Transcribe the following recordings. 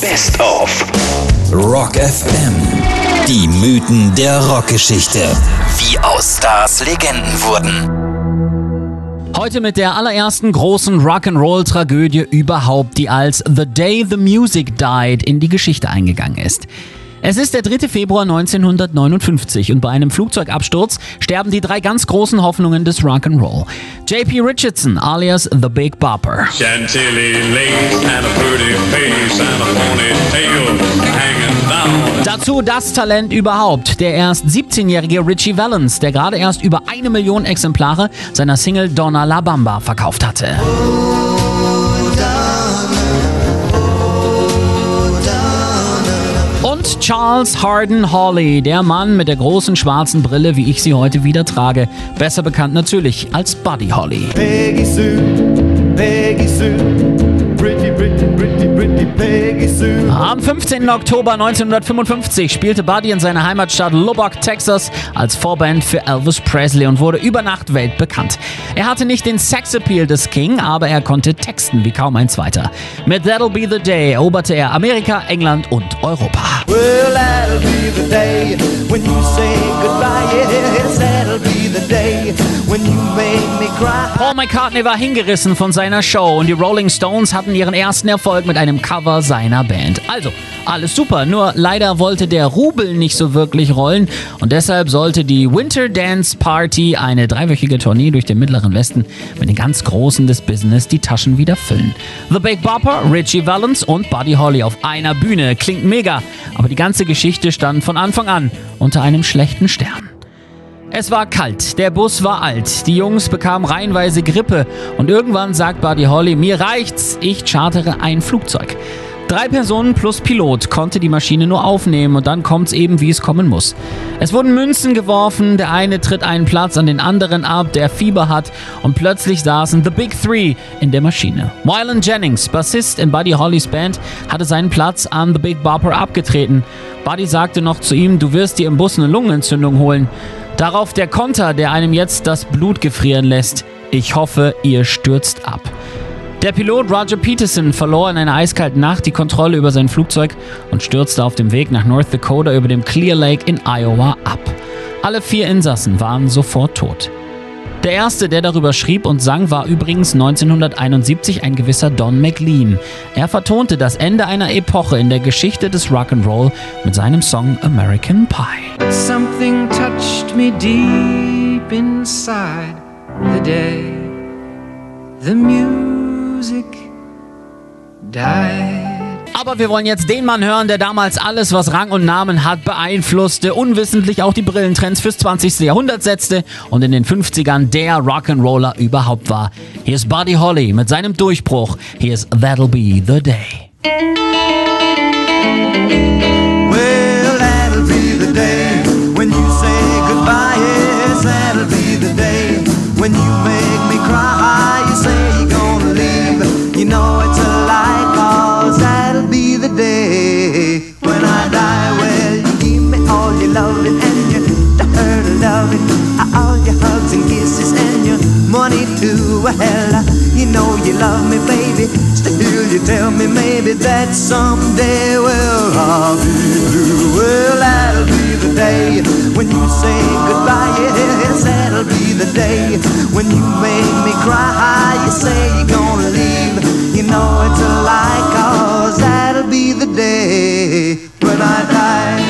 Best of Rock FM. Die Mythen der Rockgeschichte. Wie aus Stars Legenden wurden. Heute mit der allerersten großen Rock'n'Roll-Tragödie überhaupt, die als The Day the Music Died in die Geschichte eingegangen ist. Es ist der 3. Februar 1959 und bei einem Flugzeugabsturz sterben die drei ganz großen Hoffnungen des Rock'n'Roll. JP Richardson alias The Big Bopper. Chantilly lace and a pretty face and a. Dazu das Talent überhaupt, der erst 17-jährige Richie Valens, der gerade erst über eine Million Exemplare seiner Single Donna La Bamba verkauft hatte. Und Charles Harden Hawley, der Mann mit der großen schwarzen Brille, wie ich sie heute wieder trage. Besser bekannt natürlich als Buddy Holly. Peggy Sue, Peggy Sue, pretty, pretty, pretty, pretty Peggy Sue. Am 15. Oktober 1955 spielte Buddy in seiner Heimatstadt Lubbock, Texas, als Vorband für Elvis Presley und wurde über Nacht weltbekannt. Er hatte nicht den Sexappeal des King, aber er konnte texten wie kaum ein zweiter. Mit That'll Be the Day eroberte er Amerika, England und Europa. Well, Paul McCartney war hingerissen von seiner Show und die Rolling Stones hatten ihren ersten Erfolg mit einem Cover seiner Band. Also, alles super, nur leider wollte der Rubel nicht so wirklich rollen und deshalb sollte die Winter Dance Party, eine dreiwöchige Tournee durch den Mittleren Westen, mit den ganz Großen des Business die Taschen wieder füllen. The Big Bopper, Richie Valens und Buddy Holly auf einer Bühne. Klingt mega, aber die ganze Geschichte stand von Anfang an unter einem schlechten Stern. Es war kalt, der Bus war alt, die Jungs bekamen reihenweise Grippe und irgendwann sagt Buddy Holly, mir reicht's, ich chartere ein Flugzeug. Drei Personen plus Pilot konnte die Maschine nur aufnehmen und dann kommt's eben, wie es kommen muss. Es wurden Münzen geworfen, der eine tritt einen Platz an den anderen ab, der Fieber hat und plötzlich saßen The Big Three in der Maschine. Wylan Jennings, Bassist in Buddy Hollys Band, hatte seinen Platz an The Big Bopper abgetreten. Buddy sagte noch zu ihm, du wirst dir im Bus eine Lungenentzündung holen. Darauf der Konter, der einem jetzt das Blut gefrieren lässt. Ich hoffe, ihr stürzt ab. Der Pilot Roger Peterson verlor in einer eiskalten Nacht die Kontrolle über sein Flugzeug und stürzte auf dem Weg nach North Dakota über dem Clear Lake in Iowa ab. Alle vier Insassen waren sofort tot. Der erste, der darüber schrieb und sang, war übrigens 1971 ein gewisser Don McLean. Er vertonte das Ende einer Epoche in der Geschichte des Rock'n'Roll mit seinem Song American Pie. Something touched me deep inside the day the music died. Aber wir wollen jetzt den Mann hören, der damals alles, was Rang und Namen hat, beeinflusste, unwissentlich auch die Brillentrends fürs 20. Jahrhundert setzte und in den 50ern der Rock'n'Roller überhaupt war. Hier ist Buddy Holly mit seinem Durchbruch. Hier ist That'll Be the Day. Loving, all your hugs and kisses and your money too. Well, you know you love me, baby. Still, you tell me maybe that someday, well, I'll be blue. Well, that'll be the day when you say goodbye. Yes, that'll be the day when you make me cry. You say you're gonna leave. You know it's a lie, cause that'll be the day when I die.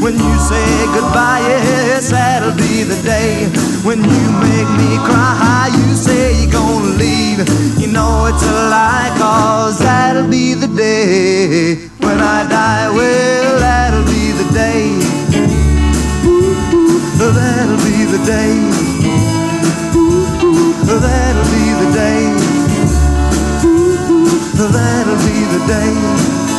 when you say goodbye, yes, that'll be the day when you make me cry. You say you're gonna leave, you know it's a lie, cause that'll be the day when I die. Well, that'll be the day. Ooh, that'll be the day. Ooh, that'll be the day. That'll be the day.